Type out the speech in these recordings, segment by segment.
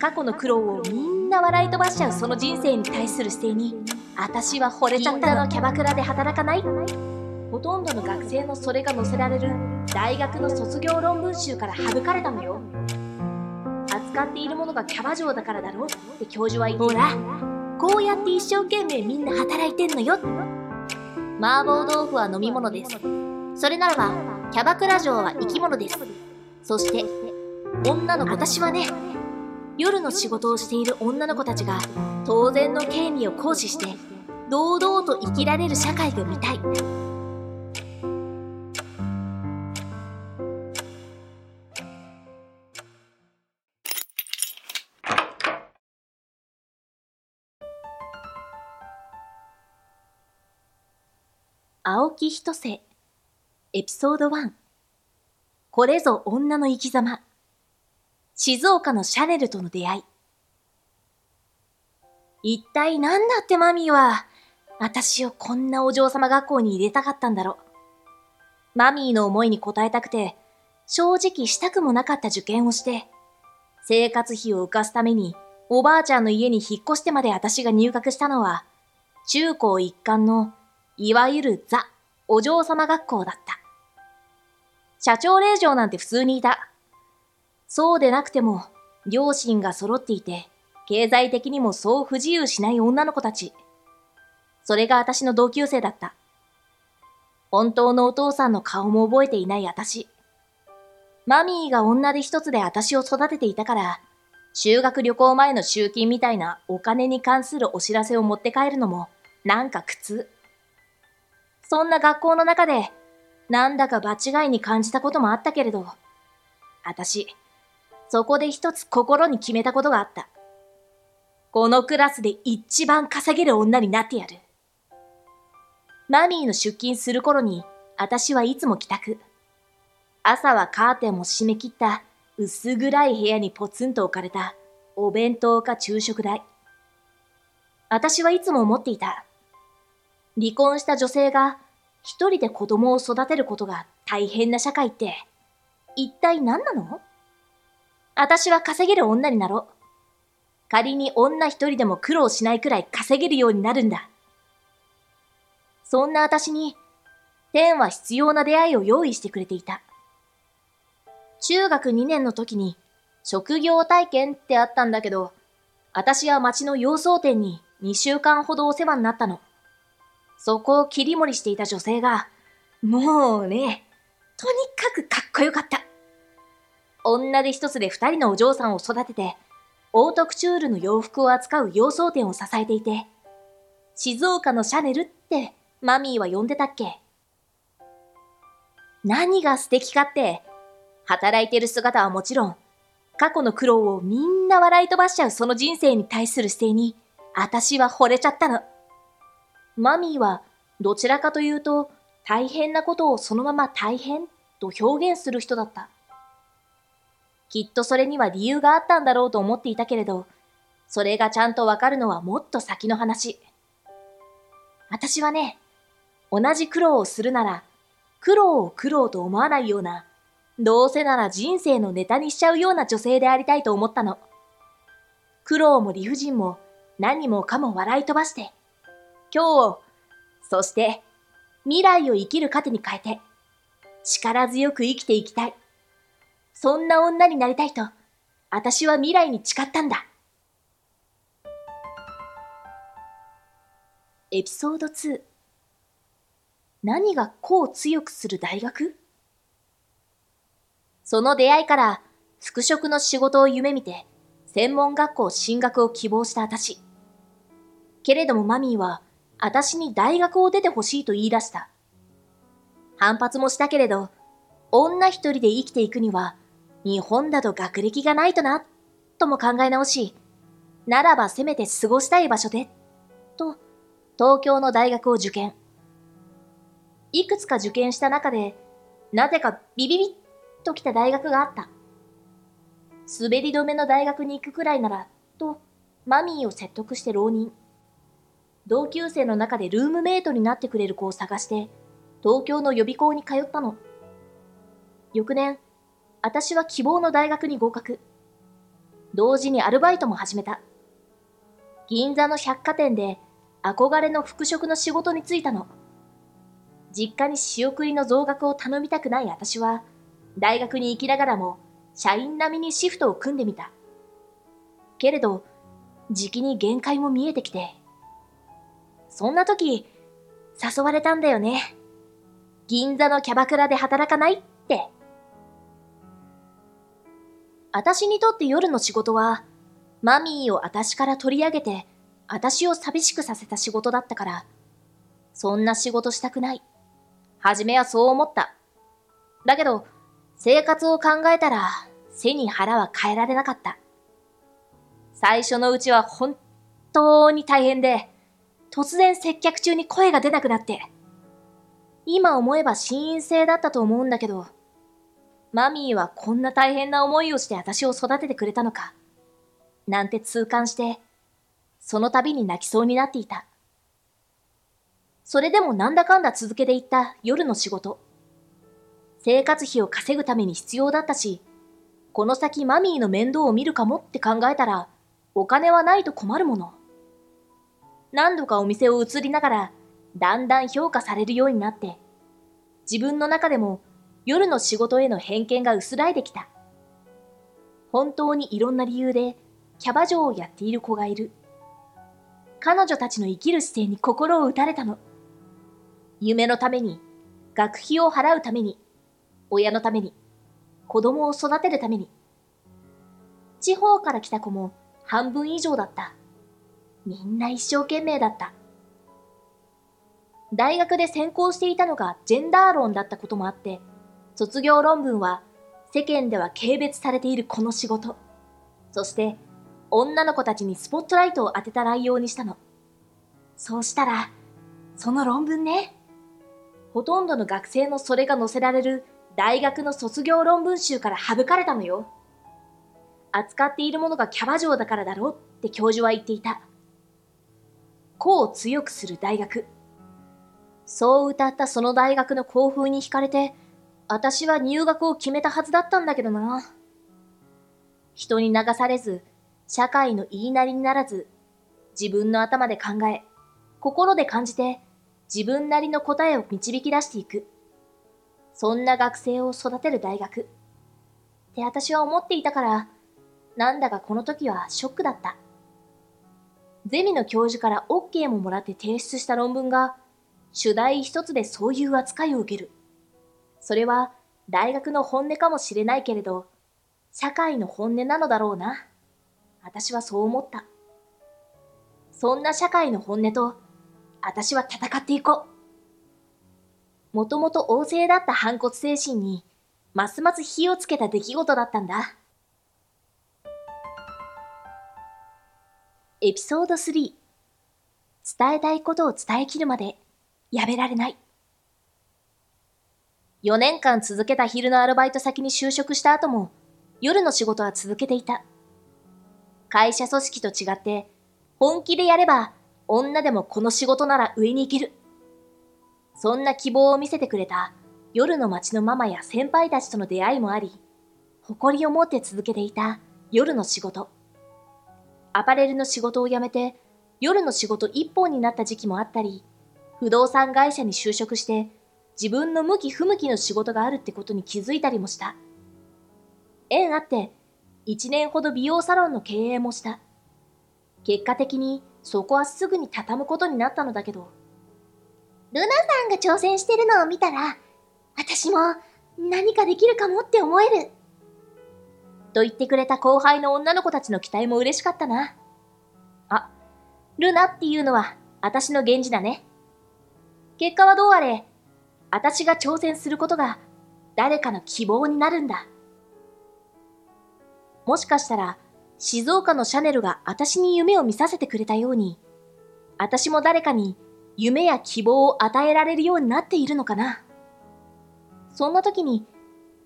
過去の苦労をみんな笑い飛ばしちゃうその人生に対する姿勢に私は惚れちゃったのキャバクラで働かない。ほとんどの学生のそれが載せられる大学の卒業論文集から省かれたのよ。扱っているものがキャバ嬢だからだろって教授は言ってほらこうやって一生懸命みんな働いてんのよ。麻婆豆腐は飲み物です。それならばキャバクラ嬢は生き物です。そして女の子私はね夜の仕事をしている女の子たちが当然の権利を行使して堂々と生きられる社会が見たい。青木一瀬エピソード1これぞ女の生き様。静岡のシャネルとの出会い。一体何だってマミーは、私をこんなお嬢様学校に入れたかったんだろう。マミーの思いに応えたくて、正直したくもなかった受験をして、生活費を浮かすために、おばあちゃんの家に引っ越してまで私が入学したのは、中高一貫の、いわゆるザ・お嬢様学校だった。社長令嬢なんて普通にいた。そうでなくても、両親が揃っていて、経済的にもそう不自由しない女の子たち。それが私の同級生だった。本当のお父さんの顔も覚えていない私。マミーが女で一つで私を育てていたから、修学旅行前の集金みたいなお金に関するお知らせを持って帰るのも、なんか苦痛。そんな学校の中で、なんだか場違いに感じたこともあったけれど、私、そこで一つ心に決めたことがあった。このクラスで一番稼げる女になってやる。マミーの出勤する頃に、私はいつも帰宅。朝はカーテンも閉め切った薄暗い部屋にポツンと置かれたお弁当か昼食台。私はいつも思っていた。離婚した女性が一人で子供を育てることが大変な社会って一体何なの？私は稼げる女になろう。仮に女一人でも苦労しないくらい稼げるようになるんだ。そんな私に、天は必要な出会いを用意してくれていた。中学2年の時に、職業体験ってあったんだけど、私は町の洋装店に2週間ほどお世話になったの。そこを切り盛りしていた女性が、もうね、とにかくかっこよかった。女手一つで二人のお嬢さんを育てて、オートクチュールの洋服を扱う洋装店を支えていて、静岡のシャネルってマミーは呼んでたっけ？何が素敵かって、働いてる姿はもちろん、過去の苦労をみんな笑い飛ばしちゃうその人生に対する姿勢に、私は惚れちゃったの。マミーは、どちらかというと、大変なことをそのまま大変と表現する人だった。きっとそれには理由があったんだろうと思っていたけれど、それがちゃんとわかるのはもっと先の話。私はね、同じ苦労をするなら、苦労を苦労と思わないような、どうせなら人生のネタにしちゃうような女性でありたいと思ったの。苦労も理不尽も何もかも笑い飛ばして、今日を、そして未来を生きる糧に変えて、力強く生きていきたい。そんな女になりたいと、私は未来に誓ったんだ。エピソード2何が個を強くする大学？その出会いから服飾の仕事を夢見て専門学校進学を希望した私。けれどもマミーは私に大学を出てほしいと言い出した。反発もしたけれど、女一人で生きていくには日本だと学歴がないとな、とも考え直し、ならばせめて過ごしたい場所で、と、東京の大学を受験。いくつか受験した中で、なぜかビビビッと来た大学があった。滑り止めの大学に行くくらいなら、と、マミーを説得して浪人。同級生の中でルームメイトになってくれる子を探して、東京の予備校に通ったの。翌年、私は希望の大学に合格。同時にアルバイトも始めた。銀座の百貨店で憧れの服飾の仕事に就いたの。実家に仕送りの増額を頼みたくない私は、大学に行きながらも社員並みにシフトを組んでみた。けれど、時期に限界も見えてきて。そんな時、誘われたんだよね。銀座のキャバクラで働かないって。私にとって夜の仕事は、マミーを私から取り上げて、私を寂しくさせた仕事だったから、そんな仕事したくない。はじめはそう思った。だけど、生活を考えたら、背に腹は変えられなかった。最初のうちは本当に大変で、突然接客中に声が出なくなって。今思えば心因性だったと思うんだけど、マミーはこんな大変な思いをして私を育ててくれたのか。なんて痛感して、その度に泣きそうになっていた。それでもなんだかんだ続けていった夜の仕事。生活費を稼ぐために必要だったし、この先マミーの面倒を見るかもって考えたら、お金はないと困るもの。何度かお店を移りながら、だんだん評価されるようになって、自分の中でも夜の仕事への偏見が薄らいできた。本当にいろんな理由でキャバ嬢をやっている子がいる。彼女たちの生きる姿勢に心を打たれたの。夢のために、学費を払うために、親のために、子供を育てるために。地方から来た子も半分以上だった。みんな一生懸命だった。大学で専攻していたのがジェンダー論だったこともあって、卒業論文は世間では軽蔑されているこの仕事。そして女の子たちにスポットライトを当てた内容にしたの。そうしたら、その論文ね。ほとんどの学生のそれが載せられる大学の卒業論文集から省かれたのよ。扱っているものがキャバ嬢だからだろうって教授は言っていた。個を強くする大学。そう歌ったその大学の校風に惹かれて、私は入学を決めたはずだったんだけどな。人に流されず、社会の言いなりにならず、自分の頭で考え、心で感じて、自分なりの答えを導き出していく。そんな学生を育てる大学。って私は思っていたから、なんだかこの時はショックだった。ゼミの教授から OK ももらって提出した論文が、主題一つでそういう扱いを受ける。それは大学の本音かもしれないけれど、社会の本音なのだろうな。私はそう思った。そんな社会の本音と、私は戦っていこう。もともと旺盛だった反骨精神に、ますます火をつけた出来事だったんだ。エピソード3伝えたいことを伝えきるまでやめられない。4年間続けた昼のアルバイト先に就職した後も夜の仕事は続けていた。会社組織と違って本気でやれば女でもこの仕事なら上に行ける。そんな希望を見せてくれた夜の街のママや先輩たちとの出会いもあり、誇りを持って続けていた夜の仕事。アパレルの仕事を辞めて、夜の仕事一本になった時期もあったり、不動産会社に就職して、自分の向き不向きの仕事があるってことに気づいたりもした。縁あって、一年ほど美容サロンの経営もした。結果的にそこはすぐに畳むことになったのだけど。ルナさんが挑戦してるのを見たら、私も何かできるかもって思える。と言ってくれた後輩の女の子たちの期待も嬉しかったな。あ、ルナっていうのは私の源氏だね。結果はどうあれ、私が挑戦することが誰かの希望になるんだ。もしかしたら、静岡のシャネルが私に夢を見させてくれたように、私も誰かに夢や希望を与えられるようになっているのかな。そんな時に、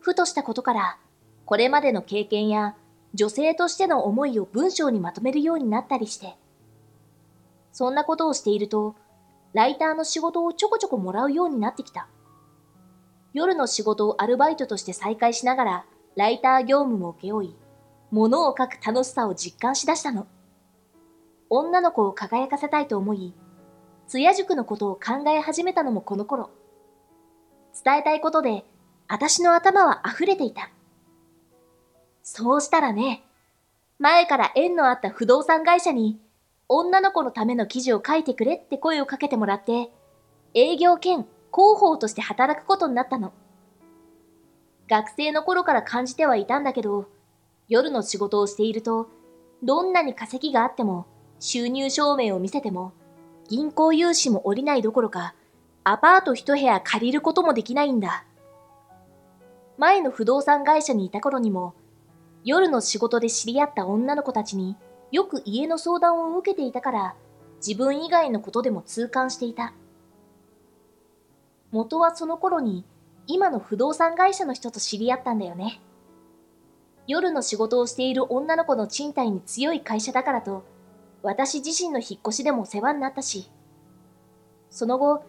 ふとしたことからこれまでの経験や女性としての思いを文章にまとめるようになったりして。そんなことをしていると、ライターの仕事をちょこちょこもらうようになってきた。夜の仕事をアルバイトとして再開しながら、ライター業務も請け負い、物を書く楽しさを実感しだしたの。女の子を輝かせたいと思い、津屋塾のことを考え始めたのもこの頃。伝えたいことで、私の頭は溢れていた。そうしたらね、前から縁のあった不動産会社に、女の子のための記事を書いてくれって声をかけてもらって、営業兼広報として働くことになったの。学生の頃から感じてはいたんだけど、夜の仕事をしていると、どんなに稼ぎがあっても、収入証明を見せても、銀行融資も下りないどころか、アパート一部屋借りることもできないんだ。前の不動産会社にいた頃にも、夜の仕事で知り合った女の子たちによく家の相談を受けていたから、自分以外のことでも痛感していた。元はその頃に今の不動産会社の人と知り合ったんだよね。夜の仕事をしている女の子の賃貸に強い会社だからと、私自身の引っ越しでも世話になったし、その後、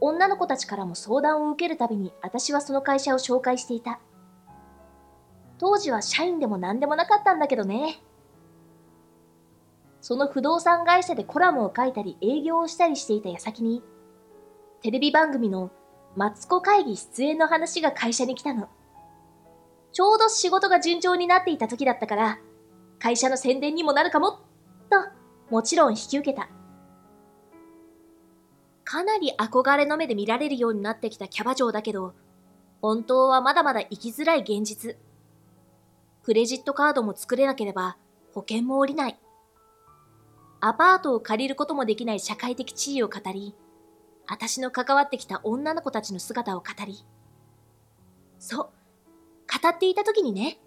女の子たちからも相談を受けるたびに私はその会社を紹介していた。当時は社員でも何でもなかったんだけどね。その不動産会社でコラムを書いたり営業をしたりしていた矢先に、テレビ番組のマツコ会議出演の話が会社に来たの。ちょうど仕事が順調になっていた時だったから、会社の宣伝にもなるかも、と、もちろん引き受けた。かなり憧れの目で見られるようになってきたキャバ嬢だけど、本当はまだまだ生きづらい現実。クレジットカードも作れなければ保険も下りない。アパートを借りることもできない社会的地位を語り、私の関わってきた女の子たちの姿を語り、そう、語っていた時にね、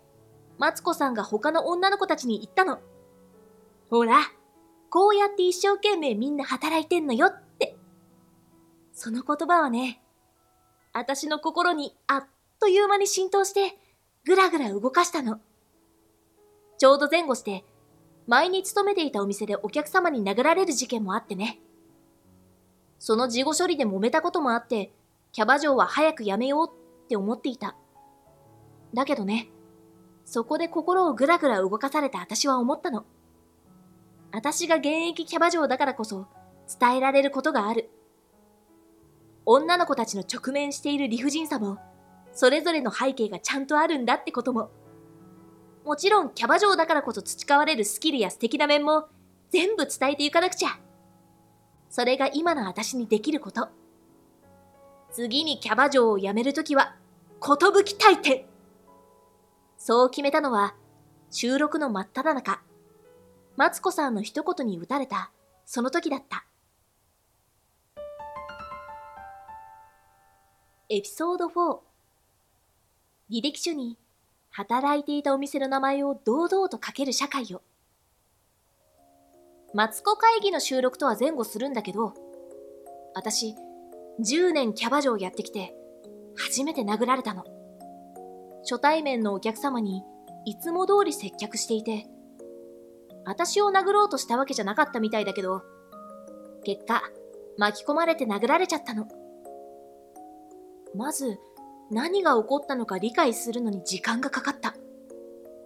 マツコさんが他の女の子たちに言ったの。ほら、こうやって一生懸命みんな働いてんのよって。その言葉はね、私の心にあっという間に浸透して、ぐらぐら動かしたの。ちょうど前後して、前に勤めていたお店でお客様に殴られる事件もあってね。その事後処理で揉めたこともあって、キャバ嬢は早く辞めようって思っていた。だけどね、そこで心をぐらぐら動かされた私は思ったの。私が現役キャバ嬢だからこそ伝えられることがある。女の子たちの直面している理不尽さも、それぞれの背景がちゃんとあるんだってことも。もちろんキャバ嬢だからこそ培われるスキルや素敵な面も全部伝えていかなくちゃ。それが今の私にできること。次にキャバ嬢を辞めるときは、ことぶき大天そう決めたのは、収録の真っ只中、マツコさんの一言に打たれた、その時だった。エピソード4履歴書に働いていたお店の名前を堂々と書ける社会を。マツコ会議の収録とは前後するんだけど、私、10年キャバ嬢やってきて、初めて殴られたの。初対面のお客様にいつも通り接客していて、私を殴ろうとしたわけじゃなかったみたいだけど、結果、巻き込まれて殴られちゃったの。まず、何が起こったのか理解するのに時間がかかった。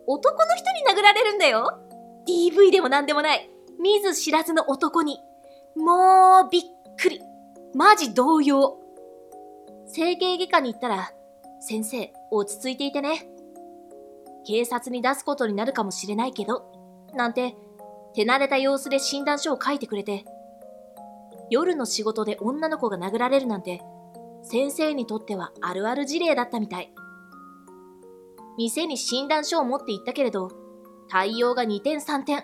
男の人に殴られるんだよ !DV でも何でもない。見ず知らずの男に。もうびっくり。マジ動揺。整形外科に行ったら、先生、落ち着いていてね。警察に出すことになるかもしれないけど、なんて、手慣れた様子で診断書を書いてくれて、夜の仕事で女の子が殴られるなんて、先生にとってはあるある事例だったみたい。店に診断書を持って行ったけれど、対応が2点3点。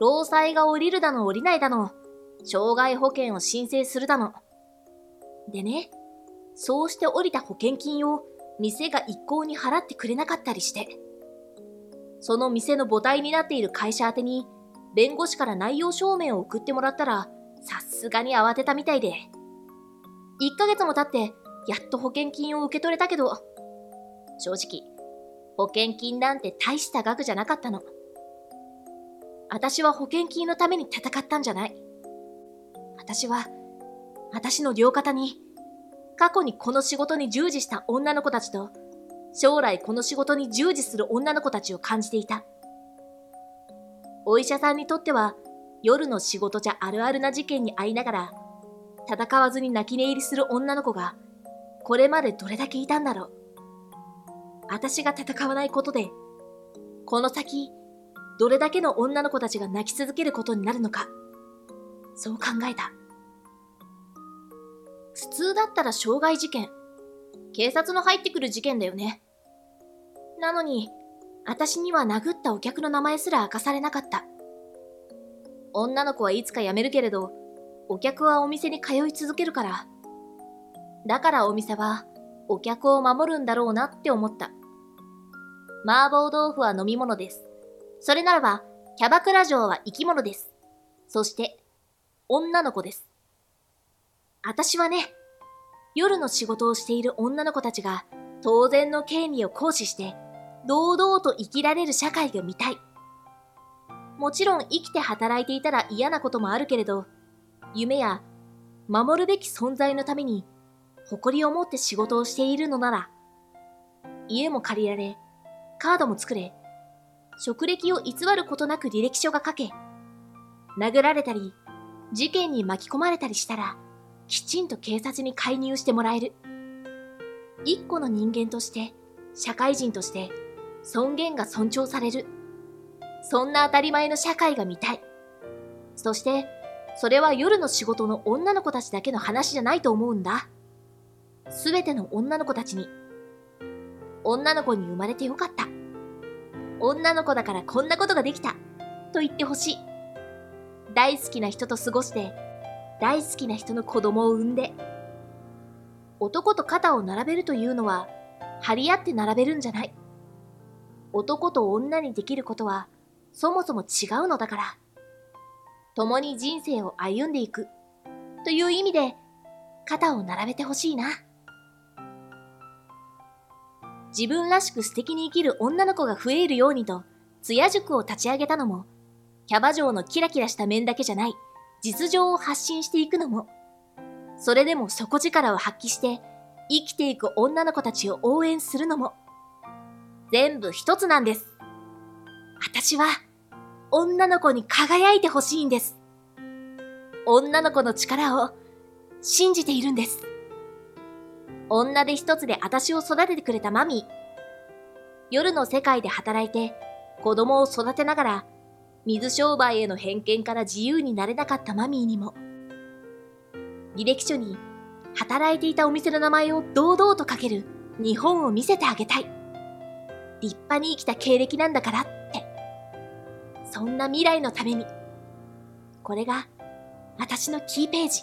労災が降りるだの降りないだの、障害保険を申請するだの。でね、そうして降りた保険金を店が一向に払ってくれなかったりして、その店の母体になっている会社宛てに、弁護士から内容証明を送ってもらったら、さすがに慌てたみたいで。1ヶ月も経って、やっと保険金を受け取れたけど、正直、保険金なんて大した額じゃなかったの。私は保険金のために戦ったんじゃない。私は、私の両肩に、過去にこの仕事に従事した女の子たちと、将来この仕事に従事する女の子たちを感じていた。お医者さんにとっては、夜の仕事じゃあるあるな事件に遭いながら、戦わずに泣き寝入りする女の子が、これまでどれだけいたんだろう。私が戦わないことで、この先、どれだけの女の子たちが泣き続けることになるのか、そう考えた。普通だったら傷害事件、警察の入ってくる事件だよね。なのに、私には殴ったお客の名前すら明かされなかった。女の子はいつか辞めるけれど、お客はお店に通い続けるから。だからお店は、お客を守るんだろうなって思った。麻婆豆腐は飲み物です。それならば、キャバクラ嬢は生き物です。そして、女の子です。私はね、夜の仕事をしている女の子たちが当然の権利を行使して堂々と生きられる社会が見たい。もちろん生きて働いていたら嫌なこともあるけれど、夢や守るべき存在のために誇りを持って仕事をしているのなら、家も借りられ、カードも作れ、職歴を偽ることなく履歴書が書け、殴られたり、事件に巻き込まれたりしたら、きちんと警察に介入してもらえる。一個の人間として、社会人として、尊厳が尊重される。そんな当たり前の社会が見たい。そして、それは夜の仕事の女の子たちだけの話じゃないと思うんだ。すべての女の子たちに。女の子に生まれてよかった。女の子だからこんなことができた。と言ってほしい。大好きな人と過ごして、大好きな人の子供を産んで。男と肩を並べるというのは、張り合って並べるんじゃない。男と女にできることはそもそも違うのだから。共に人生を歩んでいくという意味で肩を並べてほしいな。自分らしく素敵に生きる女の子が増えるようにと、艶塾を立ち上げたのも、キャバ嬢のキラキラした面だけじゃない、実情を発信していくのも、それでも底力を発揮して、生きていく女の子たちを応援するのも、全部一つなんです。私は、女の子に輝いてほしいんです。女の子の力を信じているんです。女で一つで私を育ててくれたマミー。夜の世界で働いて子供を育てながら水商売への偏見から自由になれなかったマミーにも、履歴書に働いていたお店の名前を堂々と書ける日本を見せてあげたい。立派に生きた経歴なんだから。そんな未来のために。これが私のキーページ。